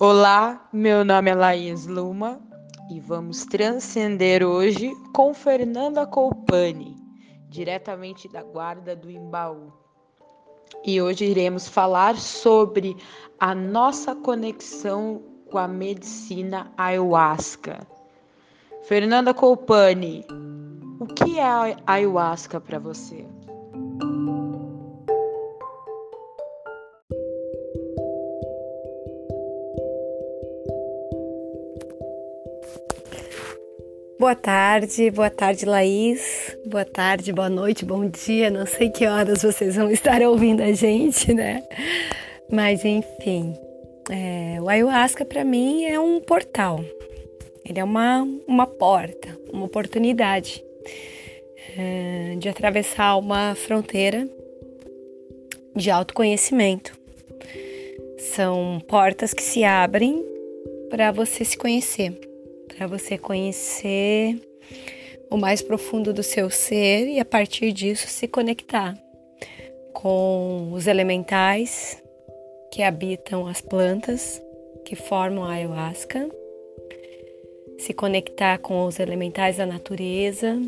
Olá, meu nome é Laís Luma e vamos transcender hoje com Fernanda Colpani, diretamente da Guarda do Imbaú. E hoje iremos falar sobre a nossa conexão com a medicina ayahuasca. Fernanda Colpani, o que é ayahuasca para você? Boa tarde, boa tarde, Laís. Boa tarde, boa noite, bom dia. Não sei que horas vocês vão estar ouvindo a gente, né? Mas enfim, é, o ayahuasca para mim é um portal. Ele é uma, uma porta, uma oportunidade é, de atravessar uma fronteira de autoconhecimento. São portas que se abrem para você se conhecer para você conhecer o mais profundo do seu ser e a partir disso se conectar com os elementais que habitam as plantas que formam a ayahuasca, se conectar com os elementais da natureza,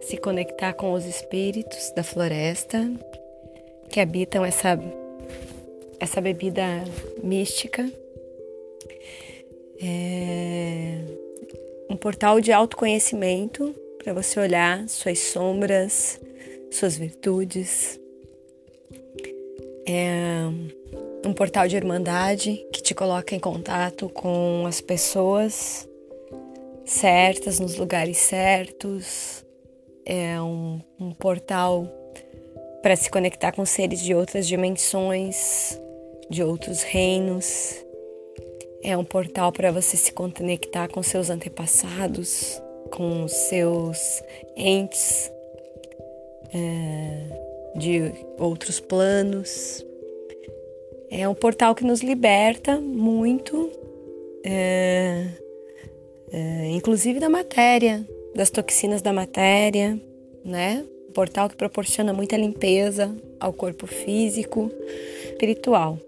se conectar com os espíritos da floresta que habitam essa essa bebida mística. É um portal de autoconhecimento para você olhar suas sombras, suas virtudes. É um portal de irmandade que te coloca em contato com as pessoas certas, nos lugares certos. É um, um portal para se conectar com seres de outras dimensões, de outros reinos. É um portal para você se conectar com seus antepassados, com seus entes é, de outros planos. É um portal que nos liberta muito, é, é, inclusive da matéria, das toxinas da matéria, né? Um portal que proporciona muita limpeza ao corpo físico, espiritual.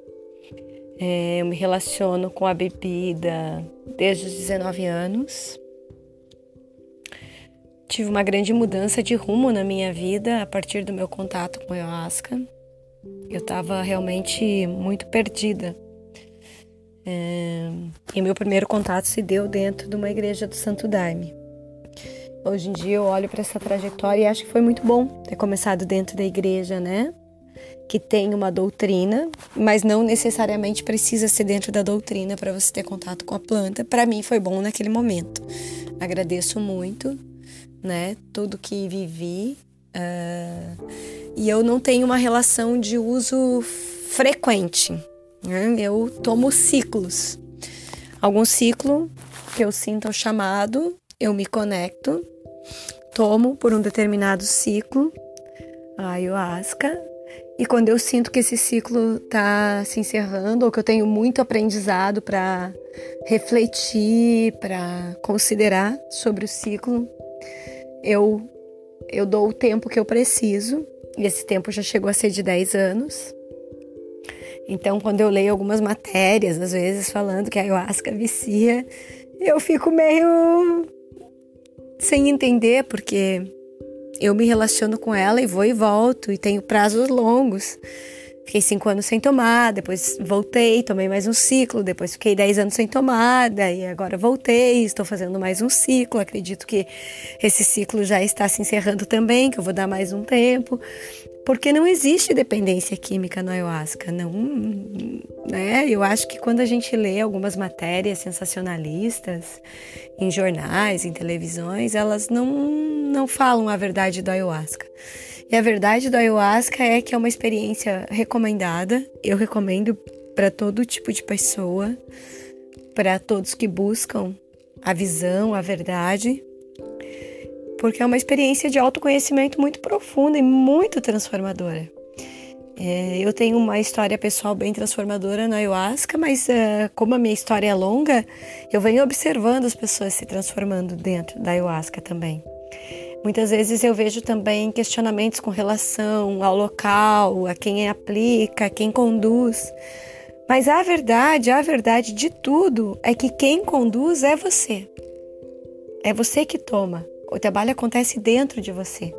É, eu me relaciono com a bebida desde os 19 anos. Tive uma grande mudança de rumo na minha vida a partir do meu contato com a ayahuasca. Eu estava realmente muito perdida. É, e meu primeiro contato se deu dentro de uma igreja do Santo Daime. Hoje em dia eu olho para essa trajetória e acho que foi muito bom ter começado dentro da igreja, né? Que tem uma doutrina, mas não necessariamente precisa ser dentro da doutrina para você ter contato com a planta. Para mim foi bom naquele momento. Agradeço muito, né, tudo que vivi. Uh, e eu não tenho uma relação de uso frequente. Né? Eu tomo ciclos. Algum ciclo que eu sinta o chamado, eu me conecto, tomo por um determinado ciclo a ayahuasca e quando eu sinto que esse ciclo está se encerrando, ou que eu tenho muito aprendizado para refletir, para considerar sobre o ciclo, eu, eu dou o tempo que eu preciso. E esse tempo já chegou a ser de 10 anos. Então, quando eu leio algumas matérias, às vezes falando que a ayahuasca vicia, eu fico meio sem entender, porque eu me relaciono com ela e vou e volto, e tenho prazos longos. Fiquei cinco anos sem tomar, depois voltei, tomei mais um ciclo, depois fiquei dez anos sem tomada e agora voltei, estou fazendo mais um ciclo. Acredito que esse ciclo já está se encerrando também, que eu vou dar mais um tempo, porque não existe dependência química no ayahuasca, não, né? Eu acho que quando a gente lê algumas matérias sensacionalistas em jornais, em televisões, elas não não falam a verdade do ayahuasca. E a verdade do ayahuasca é que é uma experiência recomendada. Eu recomendo para todo tipo de pessoa, para todos que buscam a visão, a verdade, porque é uma experiência de autoconhecimento muito profunda e muito transformadora. É, eu tenho uma história pessoal bem transformadora na ayahuasca, mas uh, como a minha história é longa, eu venho observando as pessoas se transformando dentro da ayahuasca também. Muitas vezes eu vejo também questionamentos com relação ao local, a quem aplica, a quem conduz, Mas a verdade, a verdade de tudo é que quem conduz é você. É você que toma. O trabalho acontece dentro de você.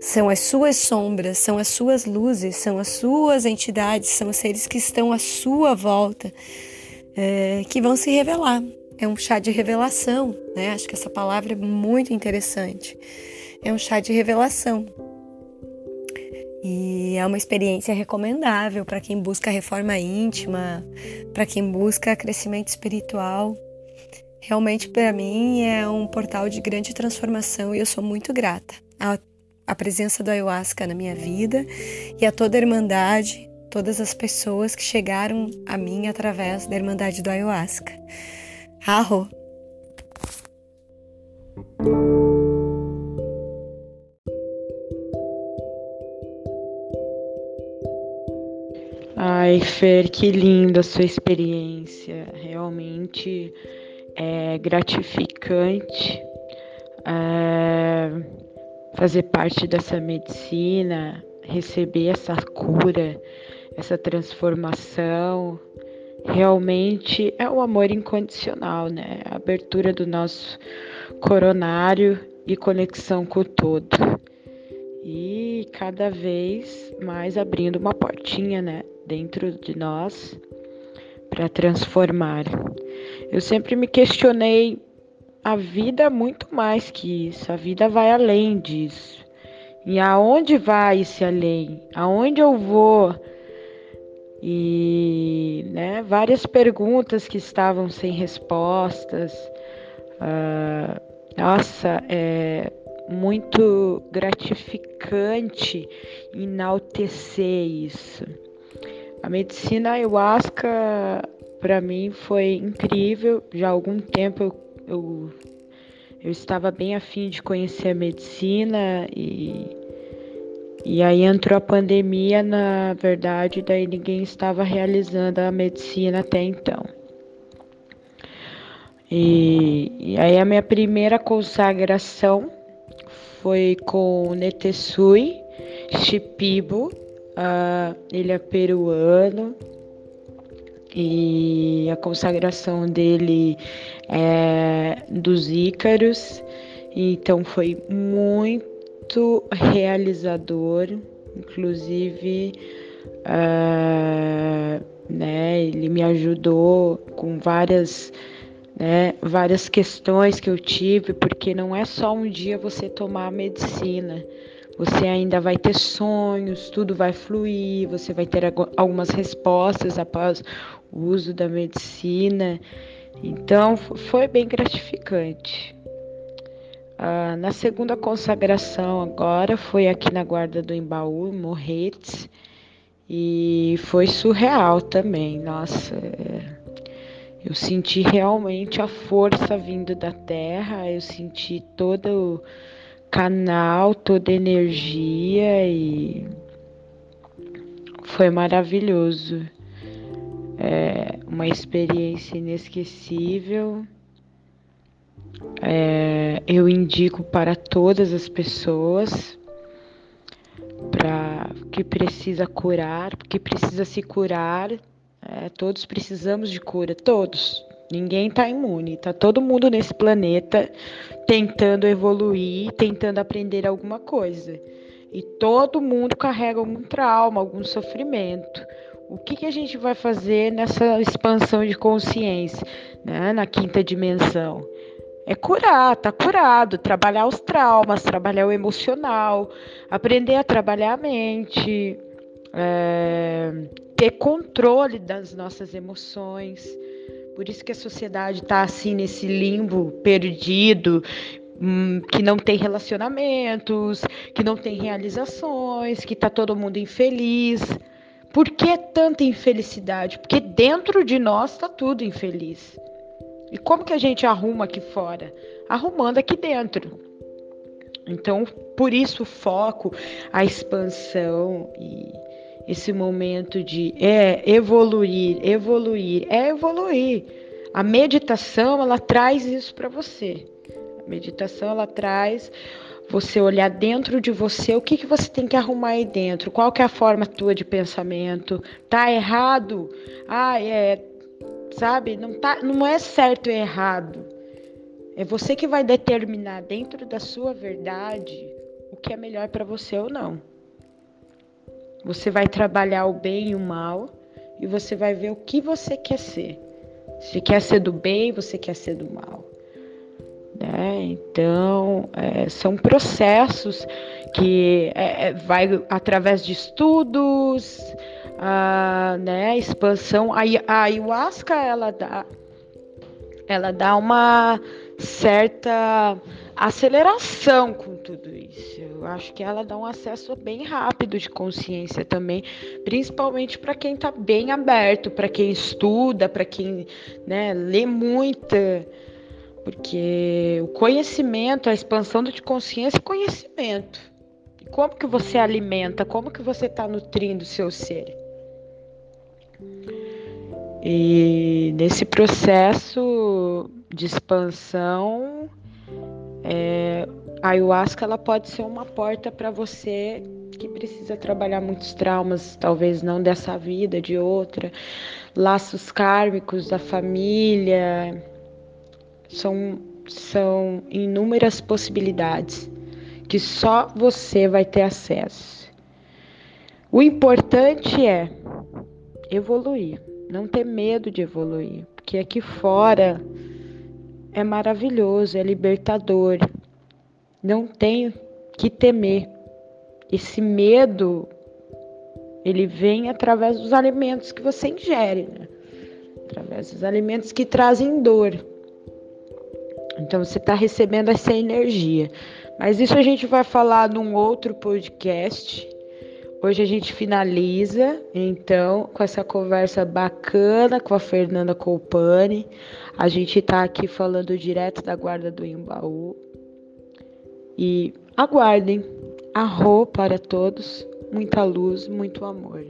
São as suas sombras, são as suas luzes, são as suas entidades, são os seres que estão à sua volta é, que vão se revelar. É um chá de revelação, né? Acho que essa palavra é muito interessante. É um chá de revelação. E é uma experiência recomendável para quem busca reforma íntima, para quem busca crescimento espiritual. Realmente, para mim, é um portal de grande transformação e eu sou muito grata à, à presença do ayahuasca na minha vida e a toda a Irmandade, todas as pessoas que chegaram a mim através da Irmandade do Ayahuasca. Arro! Ai, Fer, que linda a sua experiência. Realmente é gratificante é, fazer parte dessa medicina, receber essa cura, essa transformação. Realmente é o amor incondicional, né? A abertura do nosso coronário e conexão com o todo. E cada vez mais abrindo uma portinha, né, dentro de nós para transformar. Eu sempre me questionei a vida muito mais que isso, a vida vai além disso. E aonde vai esse além? Aonde eu vou? E né, várias perguntas que estavam sem respostas. Uh, nossa, é muito gratificante enaltecer isso. A medicina ayahuasca para mim foi incrível. Já há algum tempo eu, eu, eu estava bem afim de conhecer a medicina e, e aí entrou a pandemia, na verdade, daí ninguém estava realizando a medicina até então. E, e aí a minha primeira consagração foi com Netesui Shipibo, uh, ele é peruano, e a consagração dele é dos Ícaros, então foi muito realizador, inclusive uh, né, ele me ajudou com várias né, várias questões que eu tive, porque não é só um dia você tomar a medicina, você ainda vai ter sonhos, tudo vai fluir, você vai ter algumas respostas após o uso da medicina. Então, foi bem gratificante. Ah, na segunda consagração, agora, foi aqui na Guarda do Embaú, em Morretes, e foi surreal também. Nossa, é... eu senti realmente a força vindo da terra, eu senti todo o canal, toda energia e foi maravilhoso. É uma experiência inesquecível. É, eu indico para todas as pessoas para que precisa curar, que precisa se curar. É, todos precisamos de cura, todos. Ninguém está imune, tá todo mundo nesse planeta tentando evoluir, tentando aprender alguma coisa. E todo mundo carrega algum trauma, algum sofrimento. O que, que a gente vai fazer nessa expansão de consciência, né, na quinta dimensão? É curar, tá curado, trabalhar os traumas, trabalhar o emocional, aprender a trabalhar a mente, é, ter controle das nossas emoções por isso que a sociedade está assim nesse limbo perdido, hum, que não tem relacionamentos, que não tem realizações, que está todo mundo infeliz. Por que tanta infelicidade? Porque dentro de nós está tudo infeliz. E como que a gente arruma aqui fora? Arrumando aqui dentro. Então, por isso o foco, a expansão e esse momento de é evoluir, evoluir, é evoluir. A meditação ela traz isso para você. A meditação ela traz você olhar dentro de você, o que, que você tem que arrumar aí dentro, qual que é a forma tua de pensamento, tá errado? Ah, é, sabe, não, tá, não é certo e errado. É você que vai determinar dentro da sua verdade o que é melhor para você ou não. Você vai trabalhar o bem e o mal e você vai ver o que você quer ser. Se quer ser do bem, você quer ser do mal. Né? Então, é, são processos que é, é vai através de estudos, a, né, expansão. A, a ayahuasca, ela dá, ela dá uma certa aceleração com tudo isso. Eu acho que ela dá um acesso bem rápido de consciência também, principalmente para quem está bem aberto, para quem estuda, para quem né, lê muito porque o conhecimento, a expansão de consciência é conhecimento. E como que você alimenta? Como que você está nutrindo o seu ser? E nesse processo de expansão, é, a ayahuasca ela pode ser uma porta para você que precisa trabalhar muitos traumas, talvez não dessa vida, de outra, laços kármicos da família, são, são inúmeras possibilidades que só você vai ter acesso. O importante é evoluir, não ter medo de evoluir, porque aqui fora é maravilhoso, é libertador. Não tem que temer. Esse medo ele vem através dos alimentos que você ingere, né? através dos alimentos que trazem dor. Então você está recebendo essa energia. Mas isso a gente vai falar num outro podcast. Hoje a gente finaliza, então, com essa conversa bacana com a Fernanda Colpani. A gente está aqui falando direto da guarda do Imbaú. E aguardem. Arro para todos. Muita luz, muito amor.